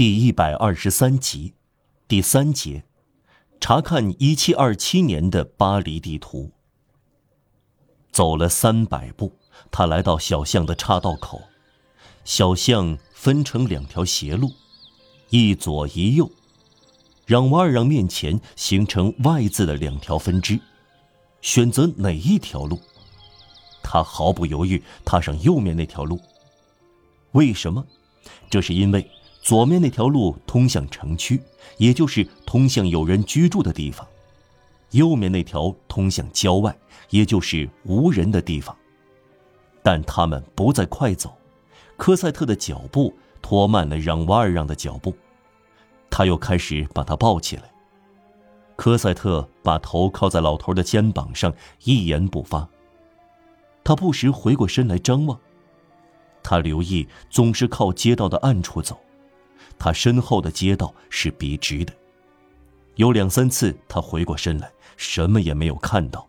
第一百二十三集，第三节，查看一七二七年的巴黎地图。走了三百步，他来到小巷的岔道口。小巷分成两条斜路，一左一右，让瓦尔让面前形成 Y 字的两条分支。选择哪一条路？他毫不犹豫踏上右面那条路。为什么？这是因为。左面那条路通向城区，也就是通向有人居住的地方；右面那条通向郊外，也就是无人的地方。但他们不再快走，科赛特的脚步拖慢了让瓦尔让的脚步，他又开始把他抱起来。科赛特把头靠在老头的肩膀上，一言不发。他不时回过身来张望，他留意总是靠街道的暗处走。他身后的街道是笔直的，有两三次他回过身来，什么也没有看到。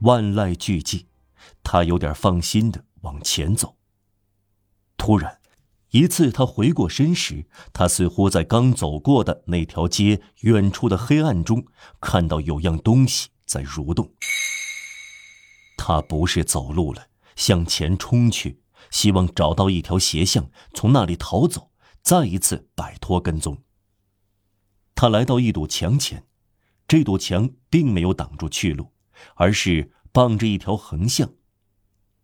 万籁俱寂，他有点放心的往前走。突然，一次他回过身时，他似乎在刚走过的那条街远处的黑暗中看到有样东西在蠕动。他不是走路了，向前冲去，希望找到一条斜巷，从那里逃走。再一次摆脱跟踪。他来到一堵墙前，这堵墙并没有挡住去路，而是傍着一条横向，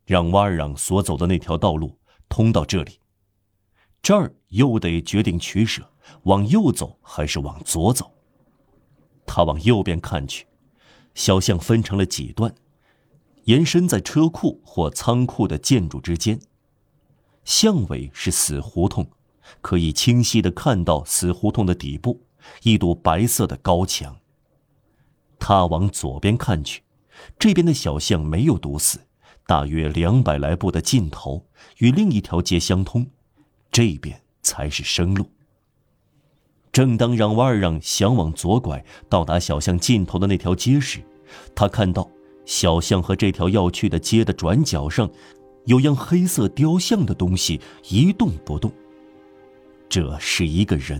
让瓦尔让所走的那条道路通到这里。这儿又得决定取舍，往右走还是往左走。他往右边看去，小巷分成了几段，延伸在车库或仓库的建筑之间。巷尾是死胡同。可以清晰的看到死胡同的底部，一堵白色的高墙。他往左边看去，这边的小巷没有堵死，大约两百来步的尽头与另一条街相通，这边才是生路。正当让瓦尔让想往左拐，到达小巷尽头的那条街时，他看到小巷和这条要去的街的转角上，有样黑色雕像的东西一动不动。这是一个人，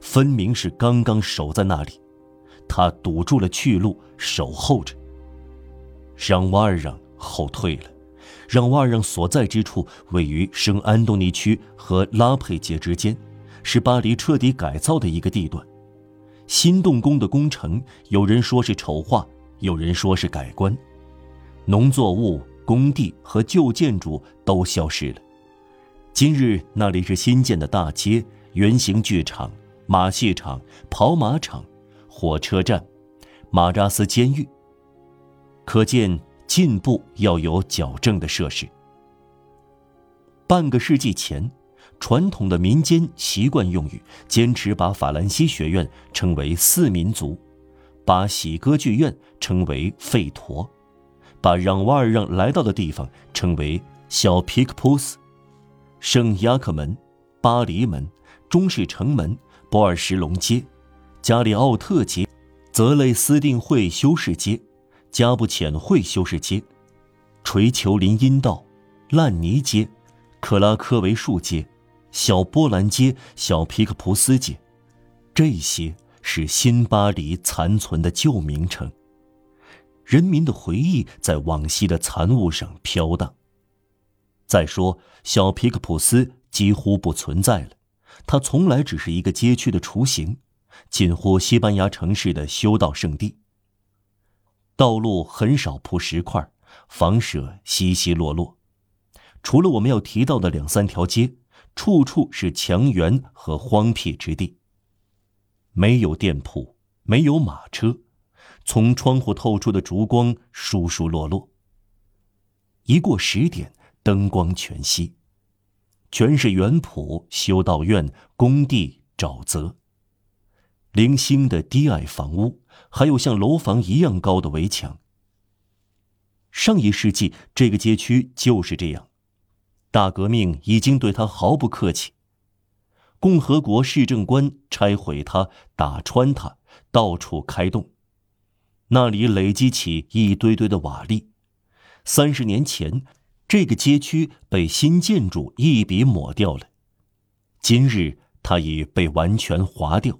分明是刚刚守在那里，他堵住了去路，守候着。让瓦尔让后退了，让瓦尔让所在之处位于圣安东尼区和拉佩街之间，是巴黎彻底改造的一个地段。新动工的工程，有人说是丑化，有人说是改观，农作物、工地和旧建筑都消失了。今日那里是新建的大街、圆形剧场、马戏场、跑马场、火车站、马扎斯监狱。可见进步要有矫正的设施。半个世纪前，传统的民间习惯用语坚持把法兰西学院称为四民族，把喜歌剧院称为费陀，把让瓦尔让来到的地方称为小皮克普斯。圣雅克门、巴黎门、中式城门、波尔什隆街、加里奥特街、泽雷斯定会修士街、加布浅会修士街、垂球林荫道、烂泥街、克拉科维树街、小波兰街、小皮克普斯街，这些是新巴黎残存的旧名称。人民的回忆在往昔的残物上飘荡。再说，小皮克普斯几乎不存在了，它从来只是一个街区的雏形，近乎西班牙城市的修道圣地。道路很少铺石块，房舍稀稀落落，除了我们要提到的两三条街，处处是墙垣和荒僻之地。没有店铺，没有马车，从窗户透出的烛光疏疏落落。一过十点。灯光全熄，全是园圃、修道院、工地、沼泽。零星的低矮房屋，还有像楼房一样高的围墙。上一世纪，这个街区就是这样。大革命已经对他毫不客气。共和国市政官拆毁它，打穿它，到处开洞，那里累积起一堆堆的瓦砾。三十年前。这个街区被新建筑一笔抹掉了，今日它已被完全划掉。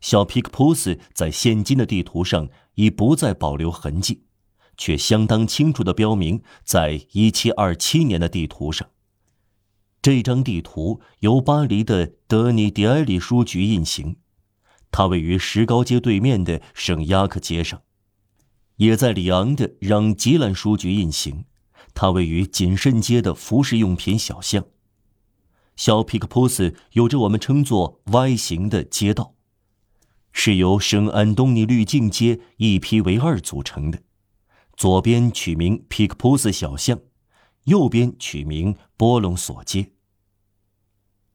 小皮克普斯在现今的地图上已不再保留痕迹，却相当清楚地标明在1727年的地图上。这张地图由巴黎的德尼迪埃里书局印行，它位于石膏街对面的圣雅克街上；也在里昂的让吉兰书局印行，它位于谨慎街的服饰用品小巷。小皮克普斯有着我们称作 Y 型的街道，是由圣安东尼滤镜街一批为二组成的，左边取名皮克普斯小巷，右边取名波隆索街。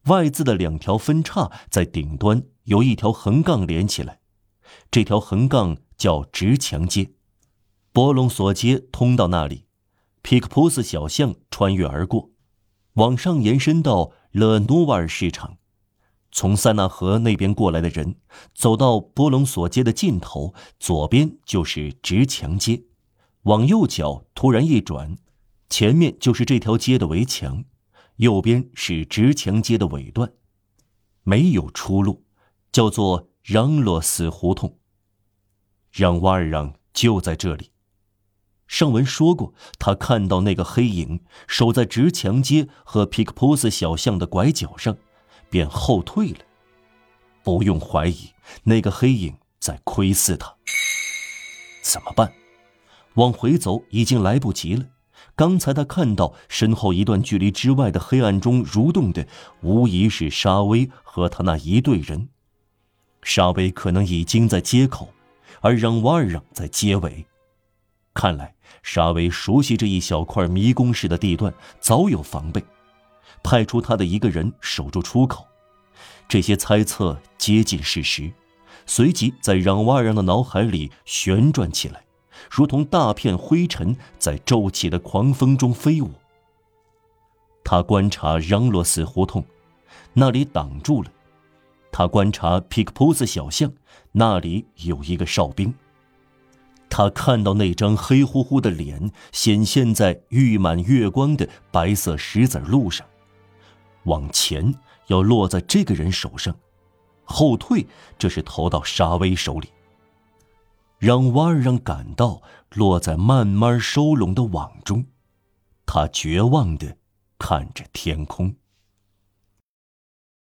Y 字的两条分叉在顶端有一条横杠连起来，这条横杠叫直墙街。波隆索街通到那里，皮克普斯小巷穿越而过，往上延伸到勒努瓦尔市场。从塞纳河那边过来的人走到波隆索街的尽头，左边就是直墙街，往右脚突然一转，前面就是这条街的围墙。右边是直墙街的尾段，没有出路，叫做让洛斯胡同。让瓦尔让就在这里。上文说过，他看到那个黑影守在直墙街和皮克普斯小巷的拐角上，便后退了。不用怀疑，那个黑影在窥视他。怎么办？往回走已经来不及了。刚才他看到身后一段距离之外的黑暗中蠕动的，无疑是沙威和他那一队人。沙威可能已经在街口，而让瓦尔让在街尾。看来沙威熟悉这一小块迷宫式的地段，早有防备，派出他的一个人守住出口。这些猜测接近事实，随即在让瓦尔的脑海里旋转起来。如同大片灰尘在骤起的狂风中飞舞。他观察让洛斯胡同，那里挡住了；他观察皮克普斯小巷，那里有一个哨兵。他看到那张黑乎乎的脸显现在誉满月光的白色石子路上，往前要落在这个人手上，后退这是投到沙威手里。让瓦尔让感到落在慢慢收拢的网中，他绝望地看着天空。